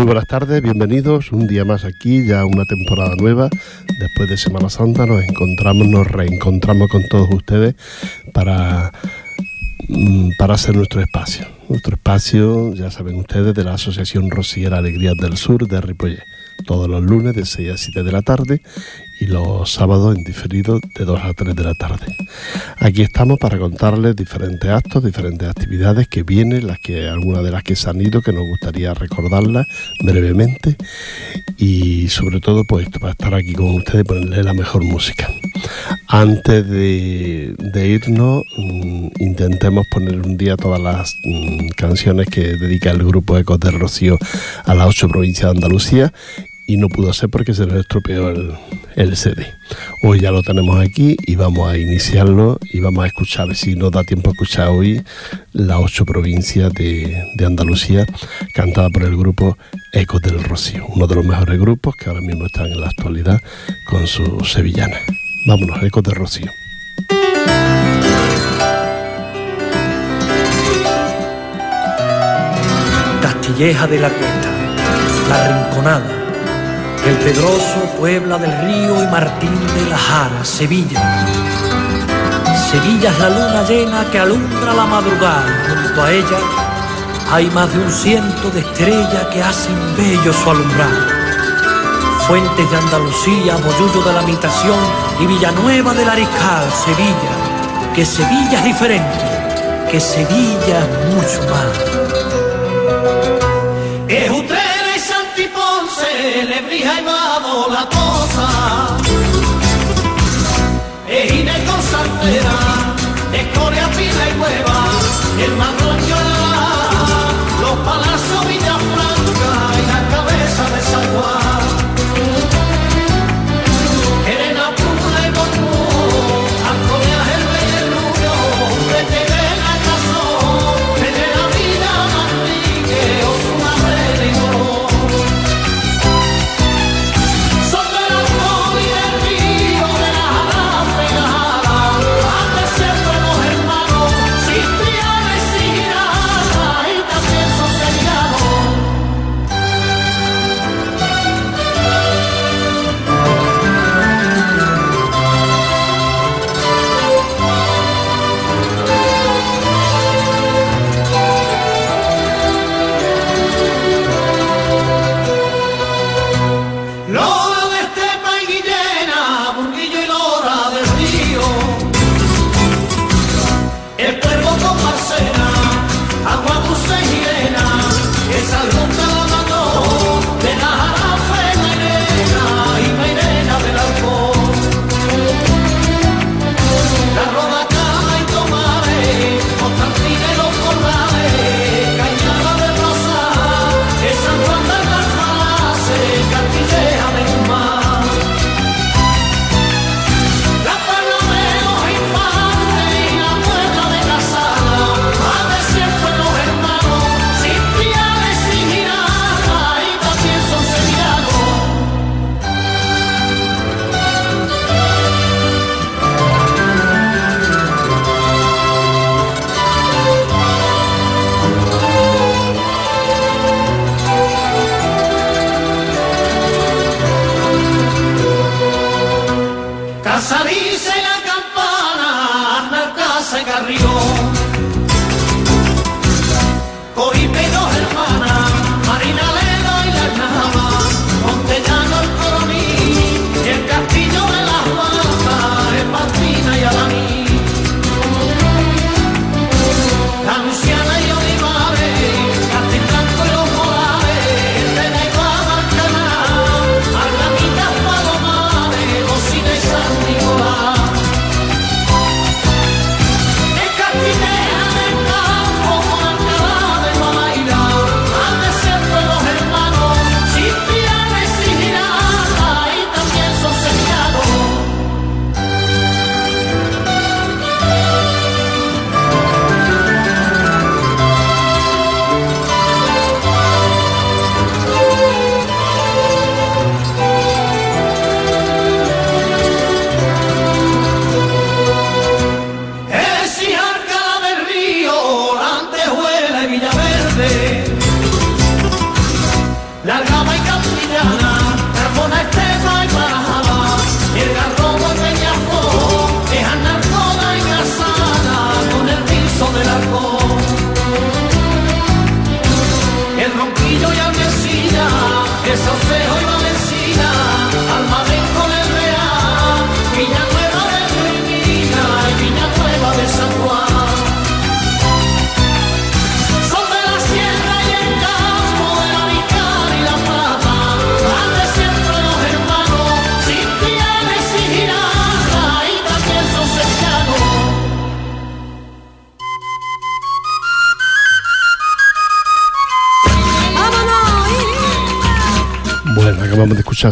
Muy buenas tardes, bienvenidos un día más aquí, ya una temporada nueva. Después de Semana Santa nos encontramos, nos reencontramos con todos ustedes para, mm, para hacer nuestro espacio. Nuestro espacio, ya saben ustedes, de la Asociación Rosiera Alegrías del Sur de Ripollet. Todos los lunes de 6 a 7 de la tarde y los sábados en diferido de 2 a 3 de la tarde. Aquí estamos para contarles diferentes actos, diferentes actividades que vienen, las que algunas de las que se han ido, que nos gustaría recordarlas brevemente y sobre todo pues para estar aquí con ustedes y ponerle la mejor música. Antes de, irnos, mm, intentemos poner un día todas las mm, canciones que dedica el grupo Ecos de Rocío a las ocho provincias de Andalucía y no pudo ser porque se nos estropeó el, el, CD. Hoy ya lo tenemos aquí y vamos a iniciarlo y vamos a escuchar, si nos da tiempo a escuchar hoy, las ocho provincias de, de Andalucía, cantada por el grupo Ecos del Rocío, uno de los mejores grupos que ahora mismo están en la actualidad con su sevillana. Vámonos, Ecos del Rocío. Castilleja de la Cuesta, La Rinconada el Pedroso, Puebla del Río y Martín de la Jara, Sevilla. Sevilla es la luna llena que alumbra la madrugada. Junto a ella hay más de un ciento de estrellas que hacen bello su alumbrar. Fuentes de Andalucía, Boyullo de la Mitación y Villanueva del Ariscal, Sevilla. Que Sevilla es diferente, que Sevilla es mucho más. Le brilla y vado la cosa. Es Inés con santera, es Corea, pila y hueva, el madrón los palacios Villafranca y la cabeza de San Juan.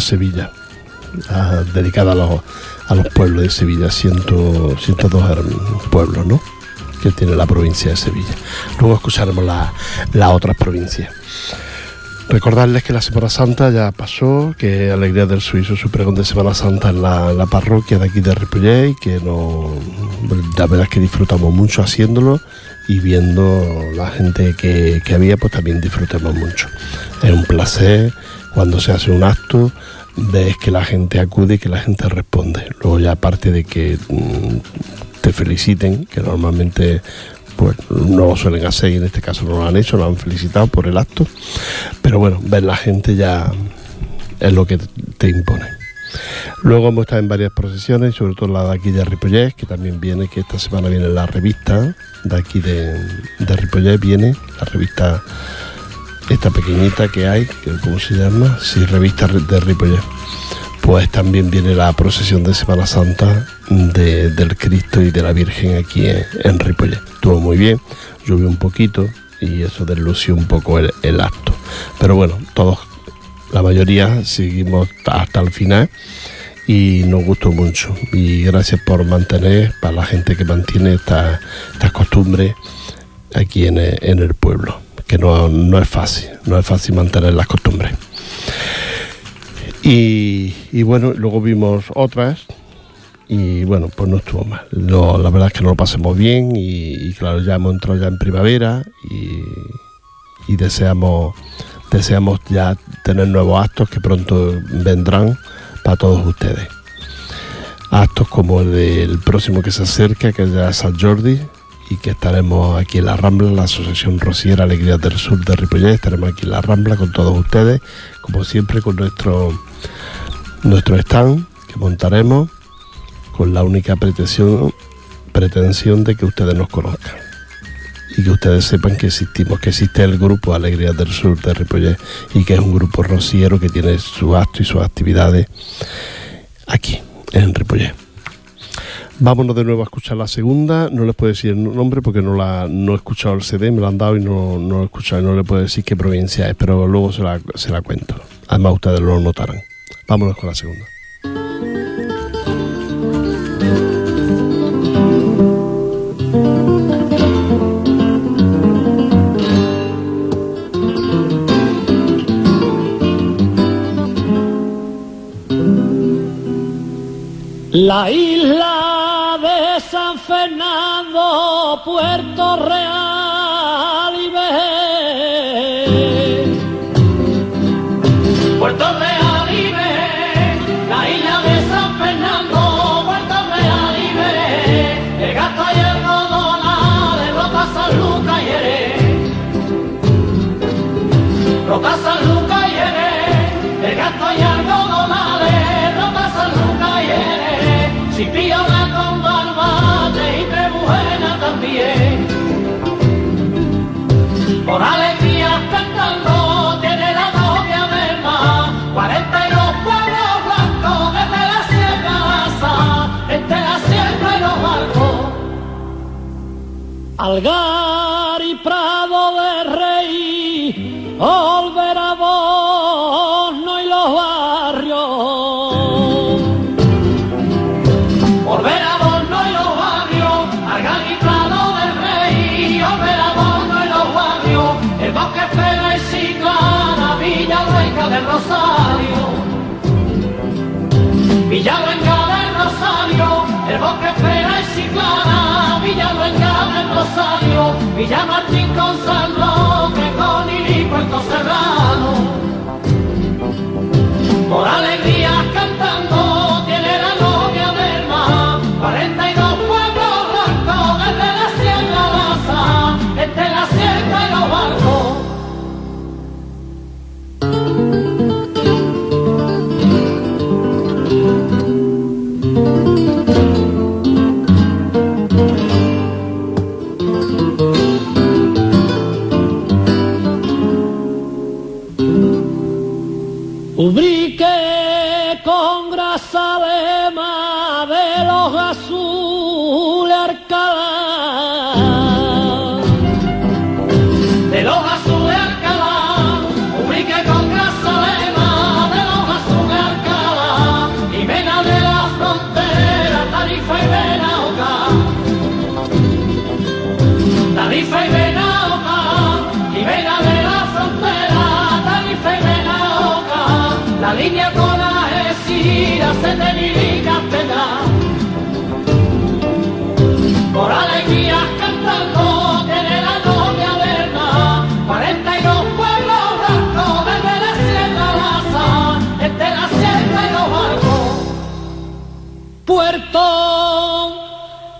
Sevilla, ah, dedicada a los, a los pueblos de Sevilla, 102 pueblos, ¿no? que tiene la provincia de Sevilla. Luego escucharemos las la otras provincias. Recordarles que la Semana Santa ya pasó, que Alegría del Suizo su pregón de Semana Santa en la, parroquia de aquí de Ripollet y que no, la verdad es que disfrutamos mucho haciéndolo y viendo la gente que, había, pues también disfrutamos mucho. Es un placer cuando se hace un acto, ves que la gente acude y que la gente responde. Luego ya aparte de que mm, te feliciten, que normalmente pues no lo suelen hacer y en este caso no lo han hecho, lo han felicitado por el acto. Pero bueno, ver la gente ya es lo que te impone. Luego hemos estado en varias procesiones, sobre todo la de aquí de Ripollet, que también viene, que esta semana viene la revista de aquí de, de viene la revista esta pequeñita que hay, que ¿cómo se llama? Sí, revista de Ripollet. Pues también viene la procesión de Semana Santa del Cristo y de la Virgen aquí en, en. Estuvo muy bien, llovió un poquito y eso deslució un poco el, acto. Pero bueno, todos, la mayoría seguimos hasta el final y nos gustó mucho. Y gracias por mantener, para la gente que mantiene estas esta costumbres aquí en el, pueblo, que no, no es fácil, no es fácil mantener las costumbres. Y, bueno, luego vimos otras y bueno, pues no estuvo mal. la verdad es que no lo pasemos bien y, claro, ya hemos entrado ya en primavera y, deseamos, deseamos ya tener nuevos actos que pronto vendrán para todos ustedes. Actos como el del próximo que se acerca, que es ya San Jordi, y que estaremos aquí en la Rambla, la Asociación Rociera Alegría del Sur de Ripollet, estaremos aquí en la Rambla con todos ustedes, como siempre con nuestro, nuestro stand que montaremos con la única pretensión, pretensión de que ustedes nos conozcan y que ustedes sepan que existimos, que existe el grupo Alegría del Sur de Ripollet y que es un grupo rociero que tiene su acto y sus actividades aquí, en Ripollet. Vámonos de nuevo a escuchar la segunda. No les puedo decir el nombre porque no la no he escuchado el CD, me lo han dado y no, no lo he escuchado. No les puedo decir qué provincia es, pero luego se la, se la cuento. Además, ustedes lo notarán. Vámonos con la segunda. La isla Fernando, Puerto Real y ve. Puerto Real y ve, la isla de San Fernando, Puerto Real y ve, el gato y el rodona de Rota San Lucas y Eres. Rota San Lucas y Eres, el gato y el rodona de Rota San Lucas y Eres. Si pillo por alegría cantando tiene la novia del mar, 42 pueblos blancos desde la sierra entre la sierra y los barcos. Algar y Prado de Rey, volverá Villaluenga del Rosario, el bosque espera y ciclana. Villaluenga del Rosario, Villa Martín con San Roque, con Ili, Puerto Serrano. Por alegría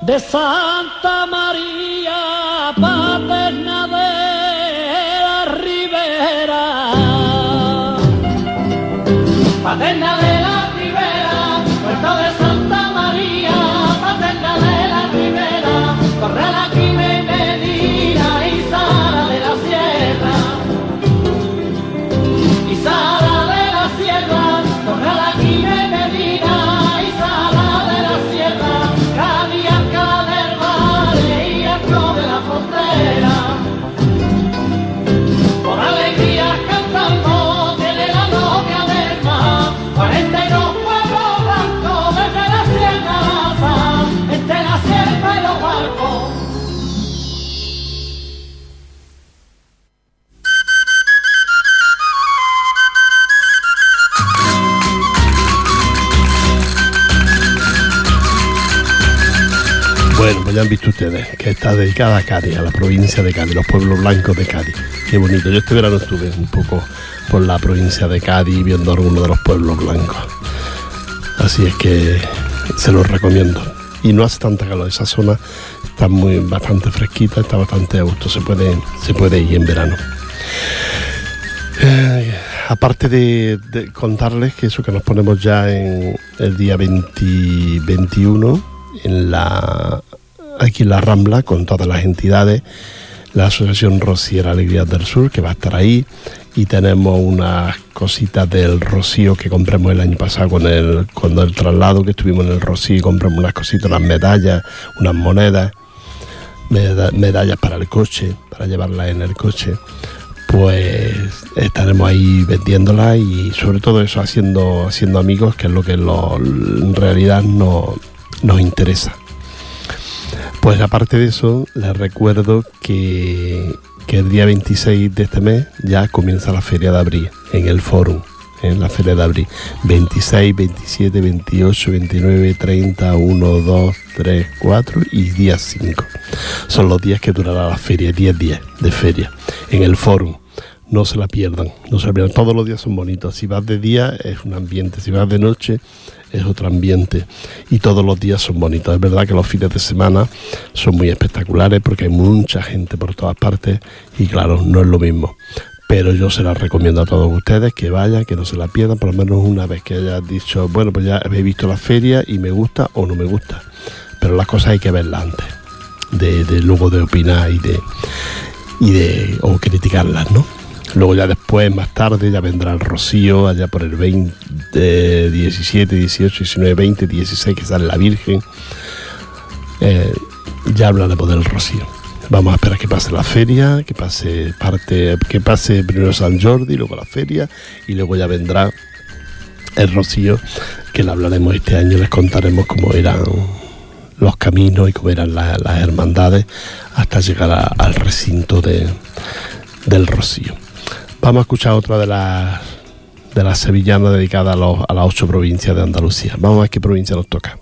de Bueno, pues ya han visto ustedes que está dedicada a Cádiz, a la provincia de Cádiz, los pueblos blancos de Cádiz. Qué bonito. Yo este verano estuve un poco por la provincia de Cádiz viendo algunos de los pueblos blancos. Así es que se los recomiendo. Y no hace tanta calor, esa zona está muy bastante fresquita, está bastante a gusto, se puede, se puede ir en verano. Eh, aparte de, contarles que eso que nos ponemos ya en el día 20 21 en la aquí en la Rambla con todas las entidades, la Asociación Rociera Alegrías del Sur que va a estar ahí y tenemos unas cositas del Rocío que compramos el año pasado con el cuando el traslado que estuvimos en el Rocío compramos unas cositas, unas medallas, unas monedas, meda- medallas para el coche, para llevarlas en el coche. Pues estaremos ahí vendiéndolas y sobre todo eso haciendo haciendo amigos que es lo que en realidad no- nos interesa. Pues aparte de eso les recuerdo que, el día 26 de este mes ya comienza la feria de abril en el fórum en la feria de abril. 26, 27, 28, 29, 30, 1, 2, 3, 4 y día 5 son los días que durará la feria 10 días de feria en el fórum no se la pierdan, no se la pierdan. Todos los días son bonitos. Si vas de día es un ambiente, si vas de noche es otro ambiente. Y todos los días son bonitos. Es verdad que los fines de semana son muy espectaculares porque hay mucha gente por todas partes y claro, no es lo mismo. Pero yo se la recomiendo a todos ustedes que vayan, que no se la pierdan, por lo menos una vez que hayas dicho, bueno, pues ya he visto la feria y me gusta o no me gusta. Pero las cosas hay que verlas antes, de, de luego de opinar y de, y de o criticarlas, ¿no? Luego ya después, más tarde, ya vendrá el Rocío, allá por el 20, 17, 18, 19, 20, 16, que sale la Virgen. Eh, ya hablaremos del Rocío. Vamos a esperar que pase la feria, que pase parte, que pase primero San Jordi, luego la feria, y luego ya vendrá el Rocío, que le hablaremos este año, les contaremos cómo eran los caminos y cómo eran la- las hermandades hasta llegar al recinto de, del Rocío. Vamos a escuchar otra de las de las sevillanas dedicadas a, a las ocho provincias de Andalucía. Vamos a ver qué provincia nos toca.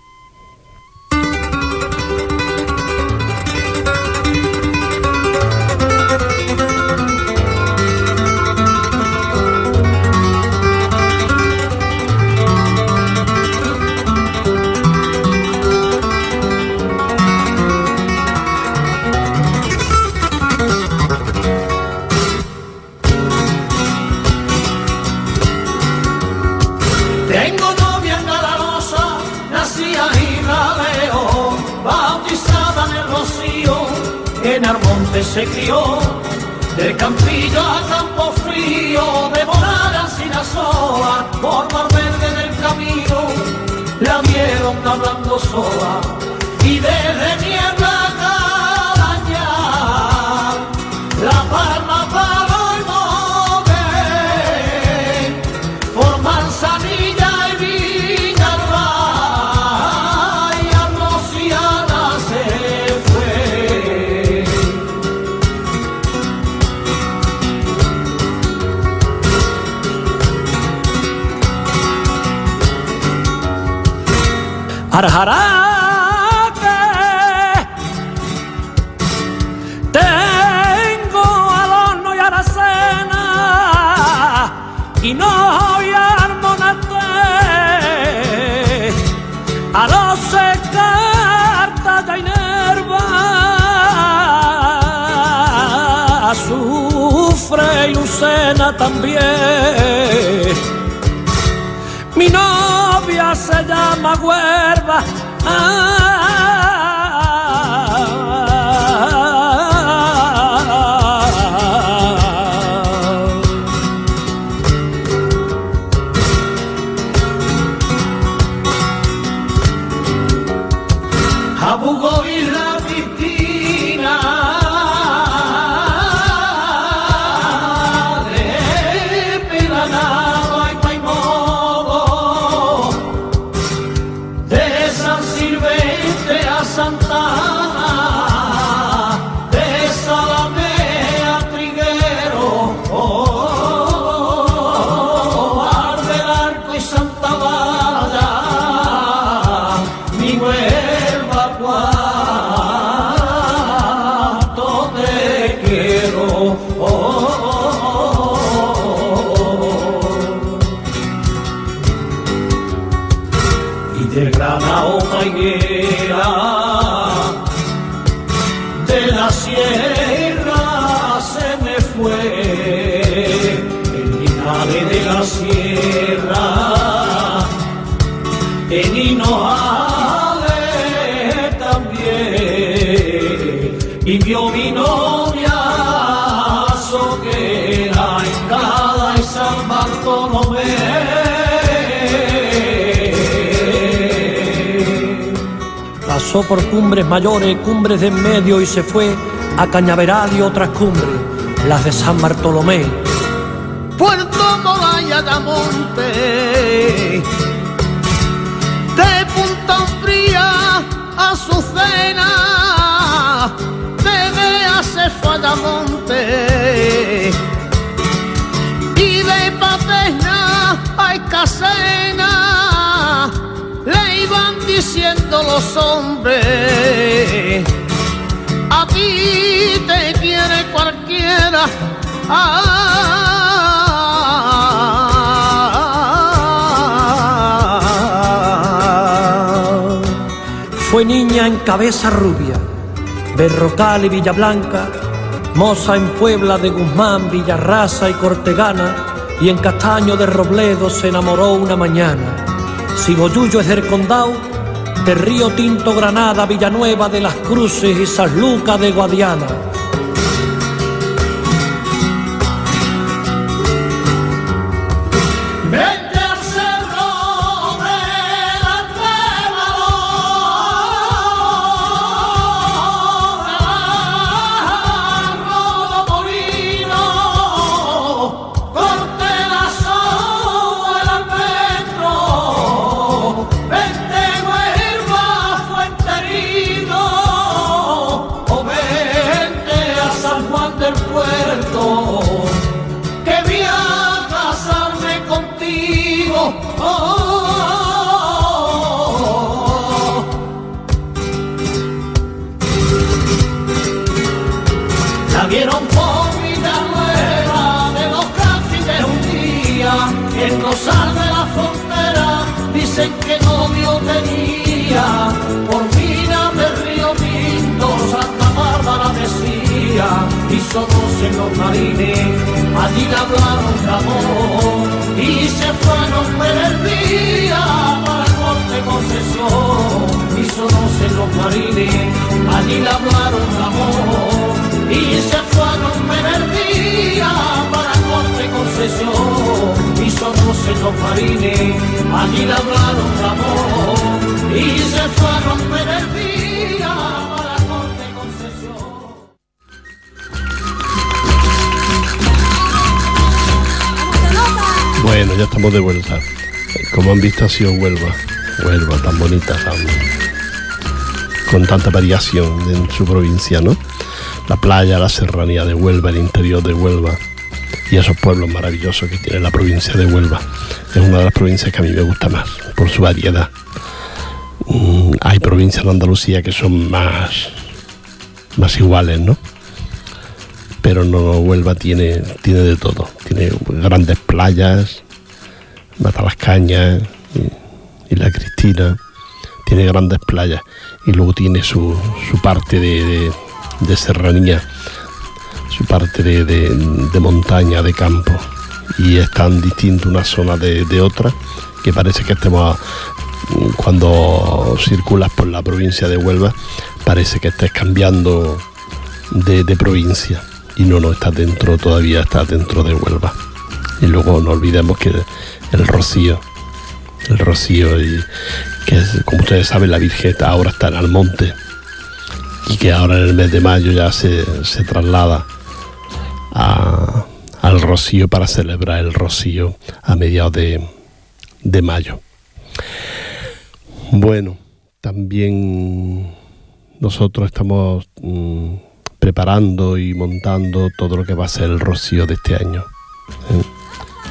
Arjaraque. Tengo al horno y aracena y no y armonate a los carta de inerva sufre y Lucena también mi novia se llama Huerva. Abugo Por cumbres mayores, cumbres de en medio y se fue a Cañaveral y otras cumbres, las de San Bartolomé. Puerto Moraya de Monte, de Punta Fría a Azucena, de Bea se fue a Damonte, y de Paterna a Escasena, le iban diciendo los hombres a ti te quiere cualquiera. Fue niña en cabeza rubia, Berrocal y Villablanca, moza en Puebla de Guzmán, Villarraza y Cortegana, y en Castaño de Robledo se enamoró una mañana. Si Boyullo es del Condado, de Río Tinto Granada, Villanueva de las Cruces y San Lucas de Guadiana. Allí hablaron de amor y se fueron ver el día para el corte concesión, y somos en los marines, allí hablaron de amor y se fueron ver el día para corte concesión y somos en los marines allí hablaron de amor y se fueron ver el día Bueno, ya estamos de vuelta. Como han visto ha sido Huelva. Huelva, tan bonita, tan- con tanta variación en su provincia, ¿no? La playa, la serranía de Huelva, el interior de Huelva y esos pueblos maravillosos que tiene la provincia de Huelva. Es una de las provincias que a mí me gusta más, por su variedad. Mm, hay provincias en Andalucía que son más, más iguales, ¿no? Pero no Huelva tiene, tiene de todo. Tiene grandes playas, Mata las Cañas y, la Cristina. Tiene grandes playas y luego tiene su, su parte de, de, serranía, su parte de, de, montaña, de campo. Y es tan distinto una zona de, otra que parece que estemos cuando circulas por la provincia de Huelva, parece que estés cambiando de, provincia y no, no estás dentro, todavía estás dentro de Huelva. Y luego no olvidemos que el rocío, el rocío, y que como ustedes saben, la Virgen ahora está en Almonte y que ahora en el mes de mayo ya se, traslada al rocío para celebrar el rocío a mediados de, de mayo. Bueno, también nosotros estamos mm, preparando y montando todo lo que va a ser el rocío de este año. ¿eh?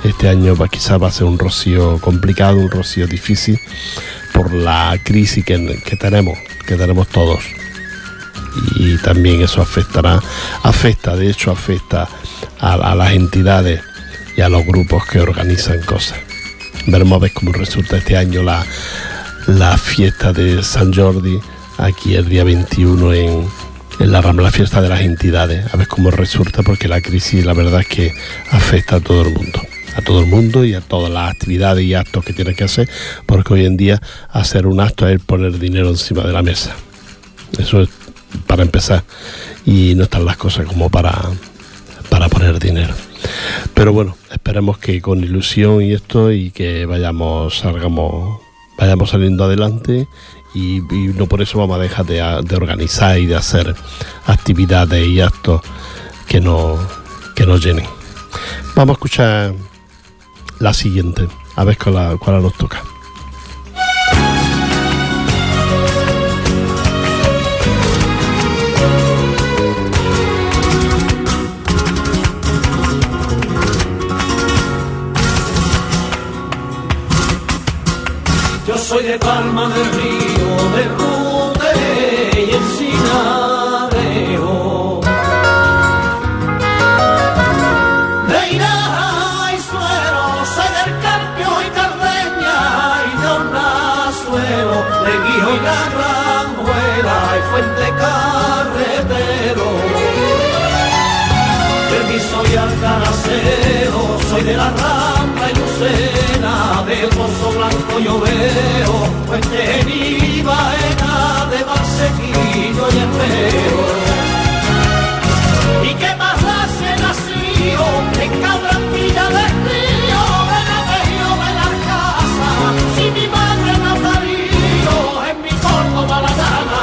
Este año va, quizás va a ser un rocío complicado, un rocío difícil por la crisis que, tenemos, que tenemos todos. Y también eso afectará, afecta, de hecho afecta a, las entidades y a los grupos que organizan cosas. Veremos a ver cómo resulta este año la, la fiesta de San Jordi, aquí el día 21 en, la Rambla, fiesta de las entidades, a ver cómo resulta, porque la crisis la verdad es que afecta a todo el mundo, a todo el mundo y a todas las actividades y actos que tiene que hacer, porque hoy en día hacer un acto es poner dinero encima de la mesa. Eso es para empezar, y no están las cosas como para, para poner dinero. Pero bueno, esperemos que con ilusión y esto y que vayamos, salgamos vayamos saliendo adelante y, no por eso vamos a dejar de, organizar y de hacer actividades y actos que, no, que nos llenen. Vamos a escuchar la siguiente, a ver cuál, cuál nos toca. soy de Palma del Río, soy del Carpio y Cardeña y de Hornazuelo, de Guijo y la Granjuela y Fuente Carretero. De mi soy Alcanacero, soy de la Rambla y Lucena, de Pozo Blanco yo veo, Y Espero. ¿Y qué más hace nacido en Cabrantilla del Río, de la Bello de la Casa, si mi madre me ha en mi Córdoba la gana?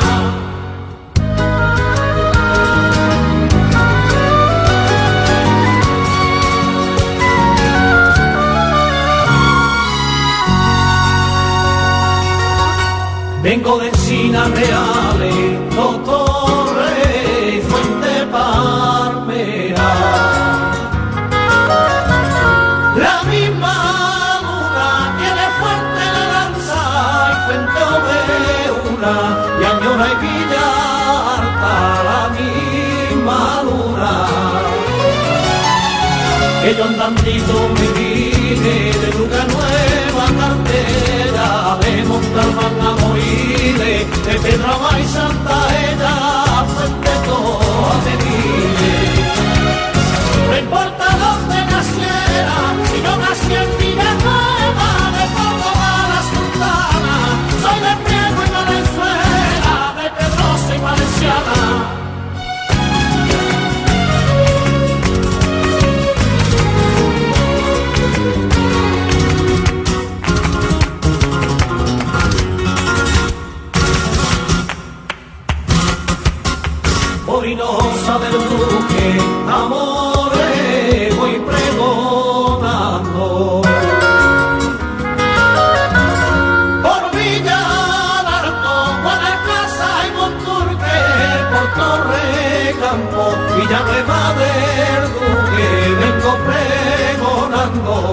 Vengo de Encina Reales, Que yo andandito me vine de Luca Nueva Cartera, de Montalbán a Morile, de Pedrama y Santa Ella, fuente toda de No importa dónde naciera, pregonando.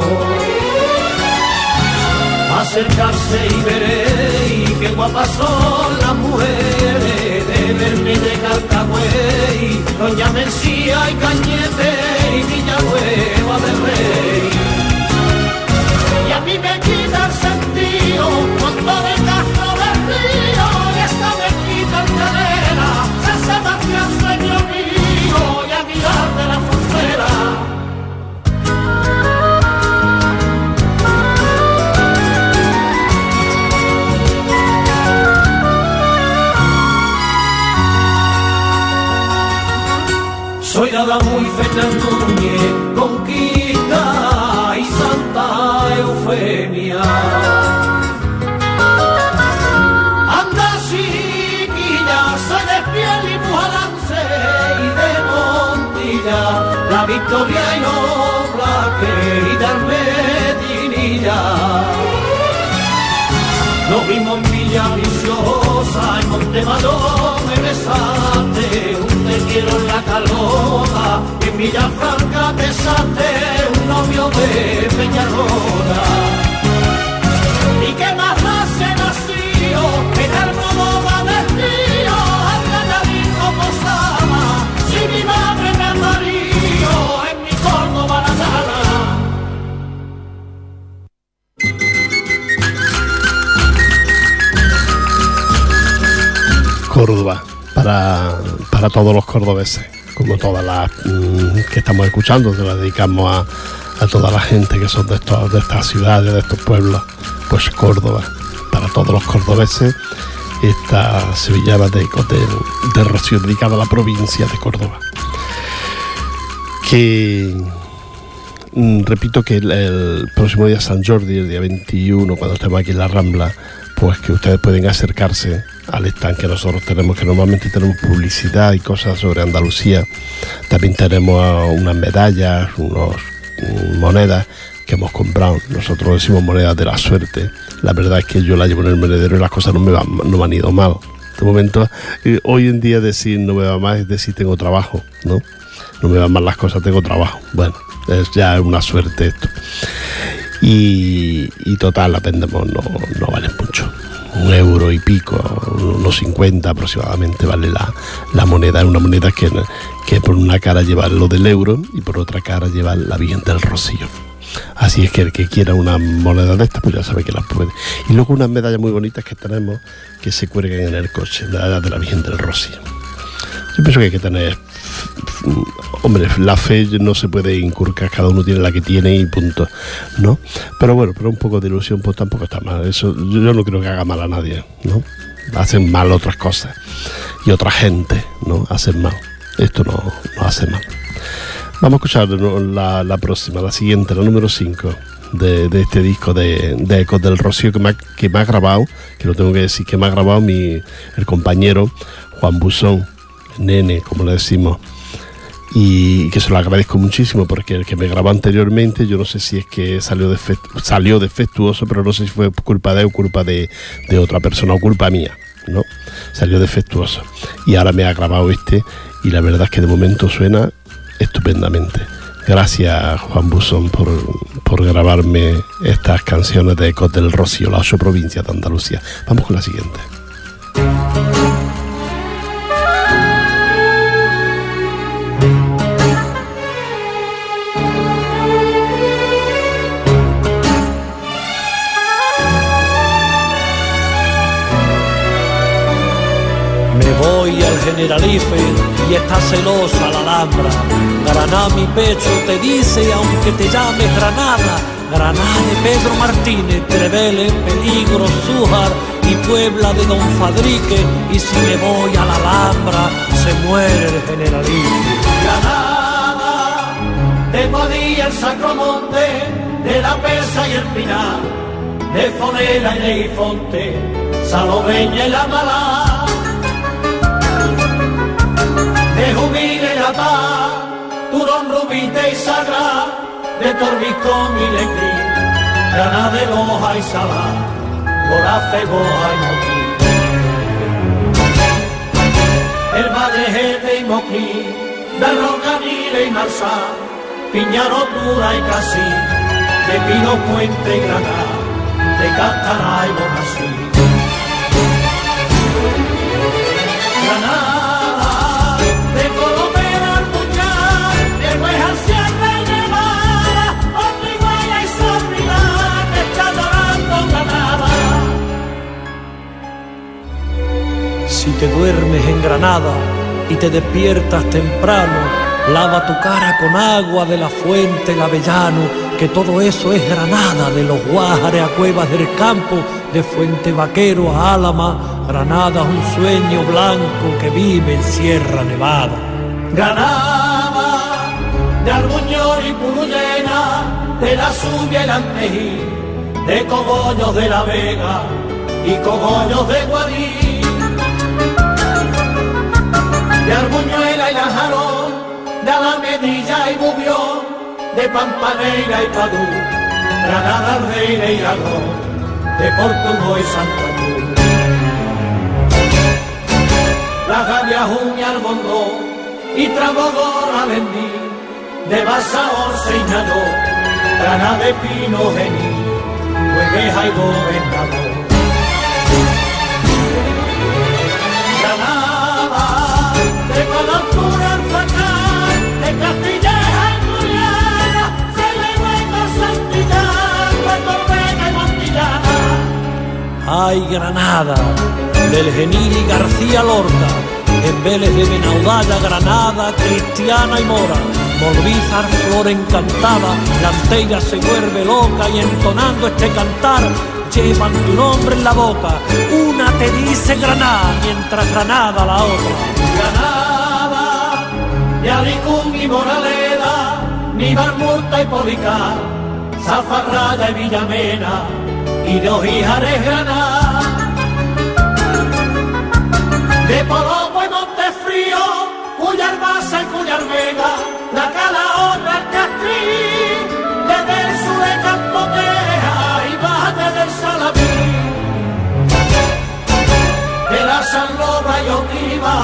A acercarse y veréis qué guapas son las mujeres de verme de Calcagüey, Doña Mencía y Cañete y Villanueva del Rey. Nada muy Fernando Núñez, Conquista y Santa Eufemia. Anda chiquilla, soy de piel y mujalance y de Montilla, la Victoria y los Blaques y de Medinilla. Nos vimos en Villa Viciosa, en Montemadón en la calota, en Villafranca te salte, un novio de Peñarroda. ¿Y qué más hace nacido en el Modoba del río, Alcanadito posaba, si mi madre me amarillo, en mi Córdoba natal. Córdoba, para, para todos los cordobeses, como todas las mm, que estamos escuchando, se la dedicamos a, toda la gente que son de, estas ciudades, de estos pueblos, pues Córdoba, para todos los cordobeses, esta sevillana de, de, de dedicada a la provincia de Córdoba. Que mm, repito que el, el próximo día San Jordi, el día 21, cuando estemos aquí en la Rambla, pues que ustedes pueden acercarse al stand que nosotros tenemos, que normalmente tenemos publicidad y cosas sobre Andalucía. También tenemos unas medallas, unas monedas que hemos comprado. Nosotros decimos monedas de la suerte. La verdad es que yo la llevo en el monedero y las cosas no me, van, no han ido mal. De momento, eh, hoy en día decir no me va mal es decir tengo trabajo, ¿no? No me van mal las cosas, tengo trabajo. Bueno, es ya una suerte esto. Y, total, la vendemos, no, no vale mucho un euro y pico, unos 50 aproximadamente vale la, la moneda. Es una moneda que, que, por una cara lleva lo del euro y por otra cara lleva la Virgen del Rocío. Así es que el que quiera una moneda de estas, pues ya sabe que las puede. Y luego unas medallas muy bonitas que tenemos que se cuelgan en el coche, de la Virgen del Rocío. Yo pienso que hay que tener hombre, la fe no se puede incurcar, cada uno tiene la que tiene y punto, ¿no? Pero bueno, pero un poco de ilusión pues tampoco está mal, eso yo, no creo que haga mal a nadie, ¿no? Hacen mal otras cosas y otra gente, ¿no? Hacen mal, esto no, no hace mal. Vamos a escuchar la, próxima, la siguiente, la número 5. De, este disco de, Ecos del Rocío que me, ha, que me ha grabado, que lo tengo que decir, que me ha grabado mi, el compañero Juan Busón, nene, como le decimos, y que se lo agradezco muchísimo porque el que me grabó anteriormente, yo no sé si es que salió, defect, salió defectuoso, pero no sé si fue culpa de él o culpa de, otra persona o culpa mía, ¿no? Salió defectuoso. Y ahora me ha grabado este y la verdad es que de momento suena estupendamente. Gracias Juan Busón por, por grabarme estas canciones de Ecos del Rocío, la ocho provincias de Andalucía. Vamos con la siguiente. Generalife y está celosa la Alhambra. Granada mi pecho te dice, aunque te llames Granada, Granada de Pedro Martínez, Trevele, Peligro, Zújar y Puebla de Don Fadrique. Y si me voy a la Alhambra, se muere el Generalife. Granada, de Padilla el Sacromonte, de la Pesa y el Pinar, de Fonela y Neifonte, Salobeña y la Malá de Jubile la paz, Turón, Rubite y Sagra, de Torbicón y Lecrín, Granada de Loja y Salá, Gorafe, Goja y Moquín. El Madrejete y Moquín, de Rocanile y Marzá, Piñarotura y Casí, de Pino Puente y Granada, de Cantará y Bonasí. Granada, Si te duermes en Granada y te despiertas temprano, Lava tu cara con agua de la fuente, el avellano, que todo eso es Granada, de los Guájares a Cuevas del Campo, de Fuente Vaquero a Álama, Granada un sueño blanco que vive en Sierra Nevada. Granada, de Arbuñol y Purullena, de la Subia y la Antejí, de Cogollos de la Vega y Cogollos de Guadí, de Arbuñuela y la Jarón, de Alamedilla y Bubión, de Pampaneira y Padú, Granada, Reina y Aragón, de Portugal y Santa Cruz. La Gavia, y Argondó y Trabogor Alendí, de Basaor Señaló, Granada de Pino Gení, Hueveja y Gobernador. Granada, de Colantura Alfacar, de Castilleja Muriana, Celebrena, Santillán, Puerto Vega y Montillana. Ay, Granada, del Genil y García Lorca, en Vélez de Benaudalla, Granada, Cristiana y Mora, Morbizar, flor encantada, la antella se vuelve loca y entonando este cantar, llevan tu nombre en la boca, una te dice Granada, mientras Granada la otra. Granada, de Alicún y Moraleda, ni Barmurta y Policar, Zafarraya y Villamena, y de Ojíjares Granada de Polopo y Montefrío, Cuyar Basa y Cuyar Vega, la Calahorra, el Castrí, desde el sur de Campoteja y Valle del Salamí, de la San Loba y Otiva,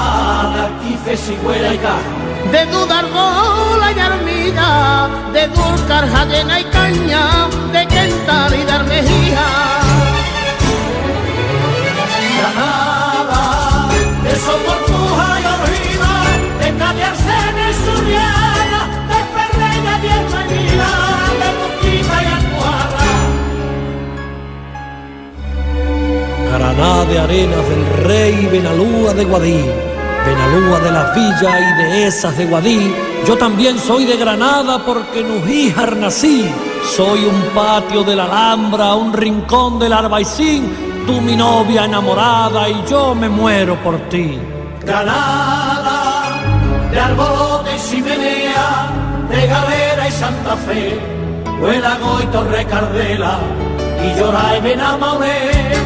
de Arquife, Sigüera y Caja. de Dudarbola y Armilla, de Dulcar, Jayena y Caña, de Quental y de. Granada de Arenas del Rey, Benalúa de Guadí, Benalúa de las Villas y de esas de Guadí. Yo también soy de Granada porque en Ujíjar nací. Soy un patio de la Alhambra, un rincón del Arbaicín, tú mi novia enamorada y yo me muero por ti. Granada, de Arbolote y Simenea, de Galera y Santa Fe, Huelago y Torre Cardela, y Llora y Benamauné. De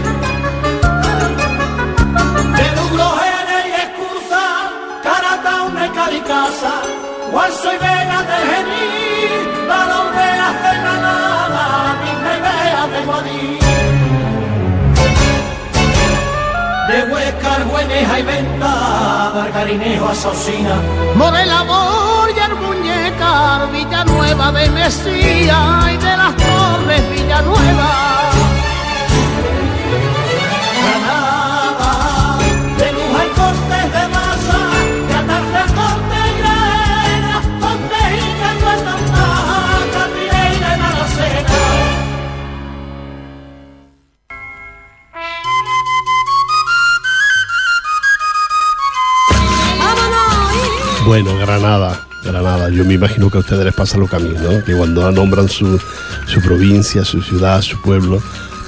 Venta, Margarinejo a Saucina, Morela, Boya, Muñeca, Villanueva de Mesía y de las Torres Villanueva. Bueno, Granada, Granada. Yo me imagino que a ustedes les pasa lo que a mí, ¿no? Que cuando nombran su, su provincia, su ciudad, su pueblo,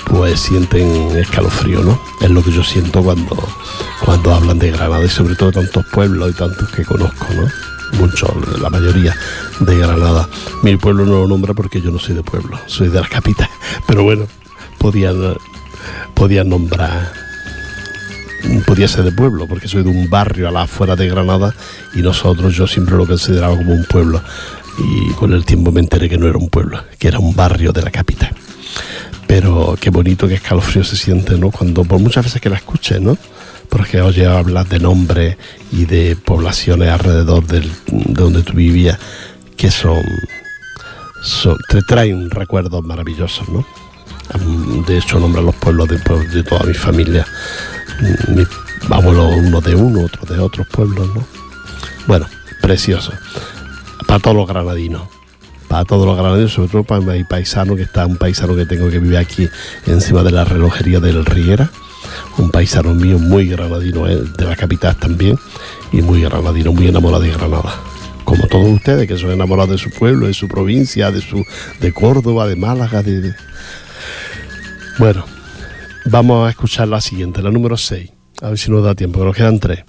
pues sienten escalofrío, ¿no? Es lo que yo siento cuando, cuando hablan de Granada y sobre todo tantos pueblos y tantos que conozco, ¿no? Muchos, la mayoría de Granada. Mi pueblo no lo nombra porque yo no soy de pueblo, soy de la capital. Pero bueno, podían, podían nombrar podía ser de pueblo, porque soy de un barrio a la afuera de Granada y nosotros yo siempre lo consideraba como un pueblo. Y con el tiempo me enteré que no era un pueblo, que era un barrio de la capital. Pero qué bonito, qué escalofrío se siente, ¿no? Cuando, por muchas veces que la escuches, ¿no? Porque oye hablar de nombres y de poblaciones alrededor del- de donde tú vivías, que son, son- te traen recuerdos maravillosos, ¿no? Mm, De hecho, nombra los pueblos de toda mi familia. Mis abuelos, uno de uno, otro de otros pueblos, ¿no? Bueno, precioso. Para todos los granadinos. Para todos los granadinos, sobre todo para mi paisano, que está un paisano que tengo que vive aquí encima de la relojería del Riera. Un paisano mío muy granadino, eh, de la capital también, y muy granadino, muy enamorado de Granada. Como todos ustedes, que son enamorados de su pueblo, de su provincia, de su de Córdoba, de Málaga, de- Bueno, vamos a escuchar la siguiente, la número 6. A ver si nos da tiempo, que nos quedan tres.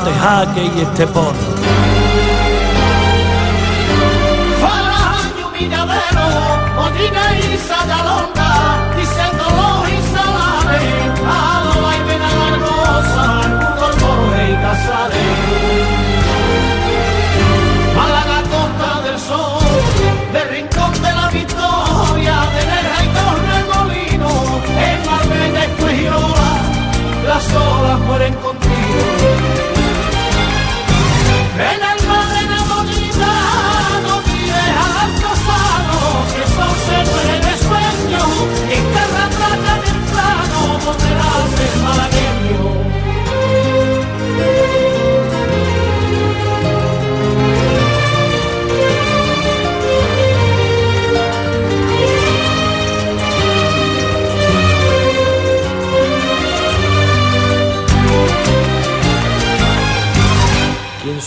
Alosaina, Montejaque y Estepona. Faraño, Villadero, Mollina y Sayalonga, diciendo los Isalares, Adola y Benagargosa, Arturo Jorge y Casares. Málaga, Costa del Sol, de Rincón de la Victoria, de Nerja y Torremolino, en Marbella y Fuengirola, las olas mueren contigo.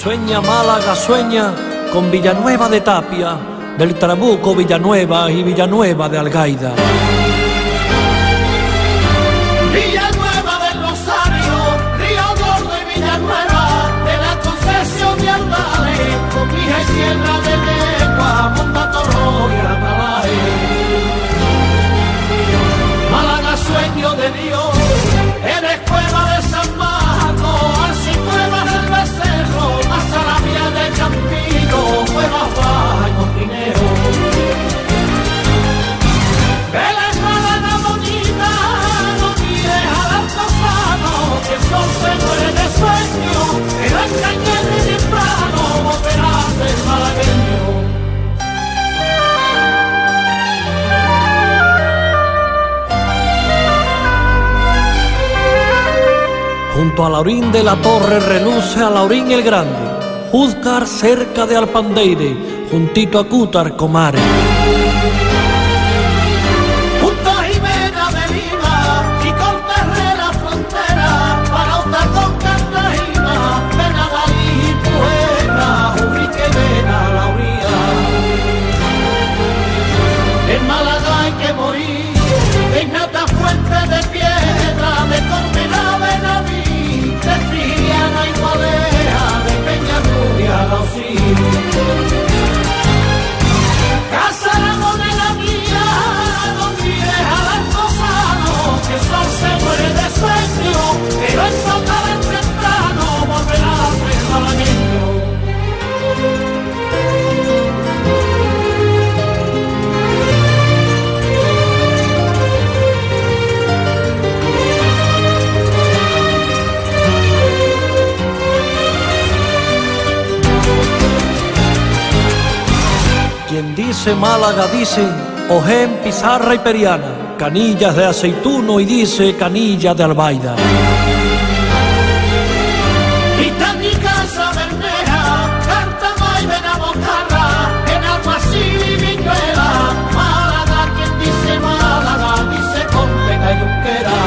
Sueña Málaga sueña con Villanueva de Tapia, del Trabuco Villanueva y Villanueva de Algaida. Laurín de la Torre reluce a Laurín el Grande. Juzgar cerca de Alpandeire, juntito a Cútar, Comare. Málaga dice Ojén, pizarra y periana, canillas de aceituno y dice canilla de albaida. Y mi casa Bermeja, Cártama y Benabocarra, en Alguacil y Viñuela, Málaga, quien dice Málaga, dice Conteca y Junquera.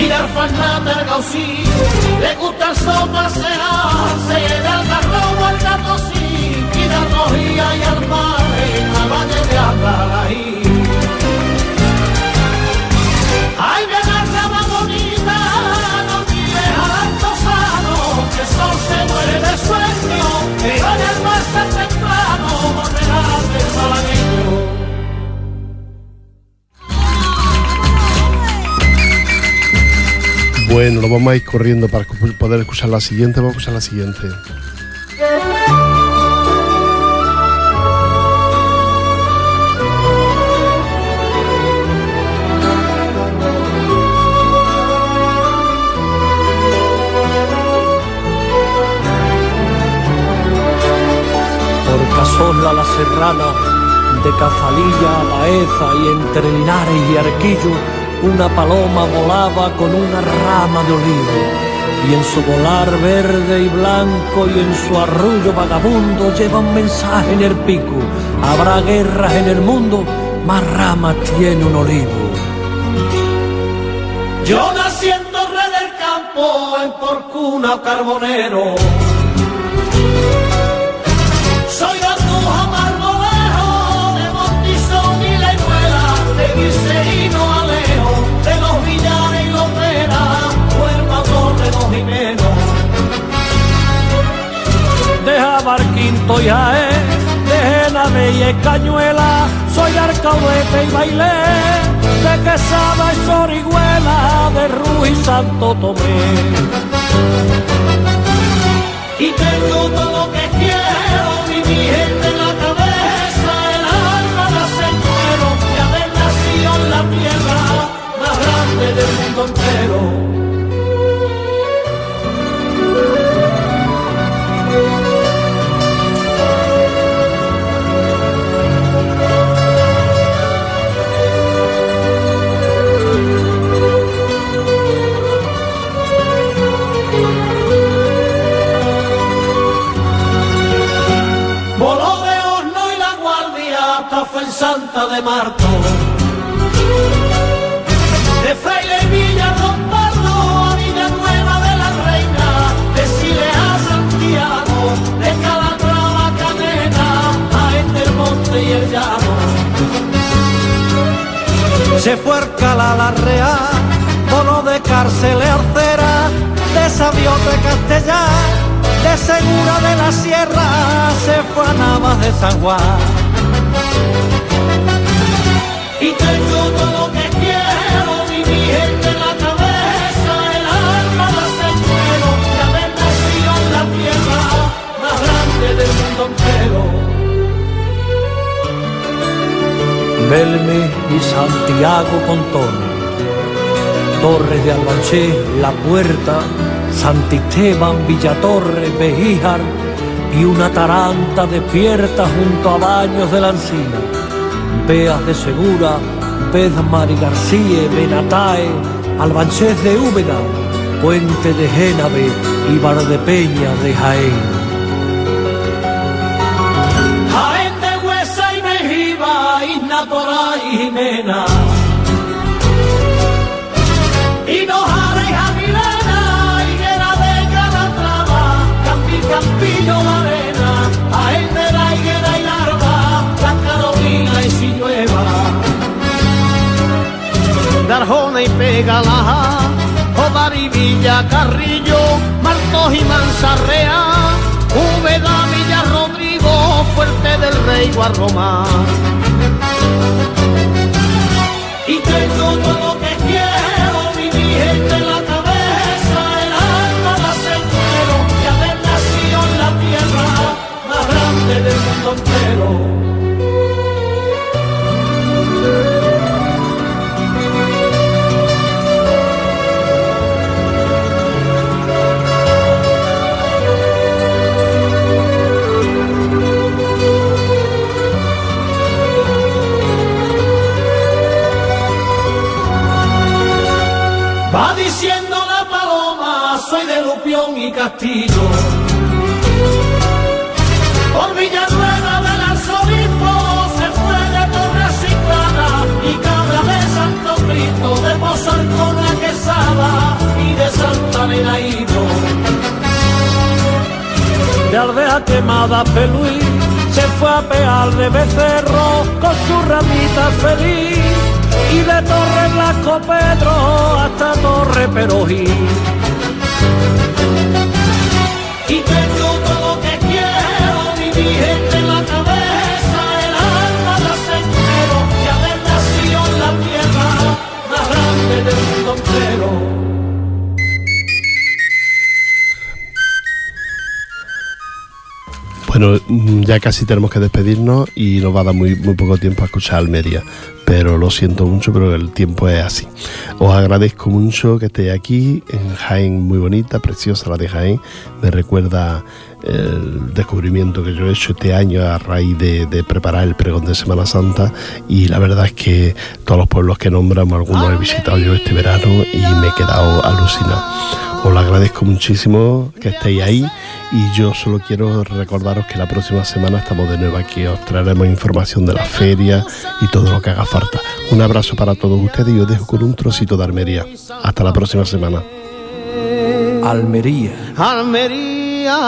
Y de Alfanata el Gausí, le gusta el sol pasearse, de Algarrobo al Gatosí, Almojía y al mar, en la valle de Andalaí. Ay, me agarraba bonita, no mires al altozano, que el se muere de sueño, pero en el mar tan temprano volverá ser malagueño. Bueno, lo vamos a ir corriendo para poder escuchar la siguiente. Vamos a escuchar la siguiente. Casola la Serrana, de Cazalilla a Baeza y entre Linares y Arquillo, una paloma volaba con una rama de olivo. Y en su volar verde y blanco y en su arrullo vagabundo lleva un mensaje en el pico. Habrá guerras en el mundo, más ramas tiene un olivo. Yo naciendo rey del campo en Porcuna Carbonero. Jabarquinto y Jaén, de Genave y Cañuela, soy Arcaudete y Bailé, de Quesada y Sorihuela, de Ruiz Santo Tomé. Y tengo todo lo que quiero, mi gente en la cabeza, el alma la señero, y haber nacido en la tierra más grande del mundo entero. De Marto. De Fraile Villa Don Pardo a Villanueva de la Reina, de Sile a Santiago, de Calatrava a Canena, a Entermonte y el Llano. Se fue a Alcalá la Real, bono de cárcel arcera, de Sabiote Castellán, de Segura de la Sierra, se fue a Navas de San Juan. Belme y Santiago Pontone, Torres de Albanché, La Puerta, Santisteban, Villatorre, Bejíjar y una taranta despierta junto a baños de la encina. Beas de Segura, Bedmar y García, Benatae, Albanchés de Úbeda, puente de Génave y Bardepeña de. Jaén y Jimena. Y Nojara y Jamilena, Higuera de Calatrava, Campi, Campillo, la arena, Jaén de la Higuera y Larva, La Carolina y si llueva. Darjona y Pegalaja, Ovar y Villa Carrillo, Martos y Manzarrea, Úbeda, Villa Rodrigo, Fuerte del Rey Guarromán. Thank you. Casi tenemos que despedirnos y nos va a dar muy, muy poco tiempo a escuchar Almería, pero lo siento mucho, pero el tiempo es así. Os agradezco mucho que estéis aquí en Jaén, muy bonita, preciosa la de Jaén. Me recuerda el descubrimiento que yo he hecho este año a raíz de, de preparar el pregón de Semana Santa y la verdad es que todos los pueblos que nombramos, algunos he visitado yo este verano y me he quedado alucinado. Os lo agradezco muchísimo que estéis ahí y yo solo quiero recordaros que la próxima semana estamos de nuevo aquí, os traeremos información de la feria y todo lo que haga falta. Un abrazo para todos ustedes y os dejo con un trocito de Almería. Hasta la próxima semana. Almería, Almería,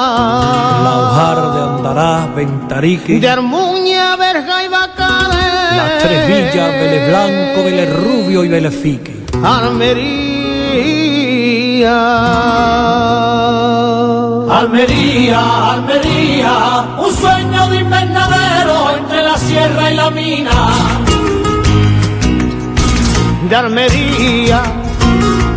Laujar de Andarás, Ventarique, de Armuña, Verja y Bacanes, las tres villas, Vélez Blanco, Vélez Rubio y Vélez Fique. Almería. Almería, Almería, un sueño de invernadero entre la sierra y la mina de armería,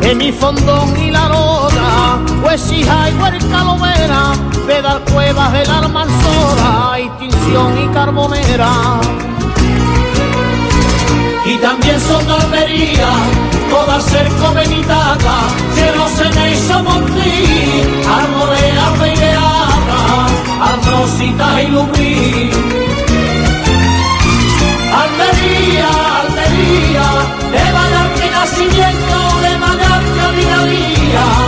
en mi fondón y la roda, pues hija y huerca lomera, pedal cuevas de la almanzora, extinción y carbonera. Y también son de armería, todas cerco benitaca, cielo ceniza montí, arbolea peireada, arrocita y lumí. Almería, almería, nacimiento de Madame Gavilaría.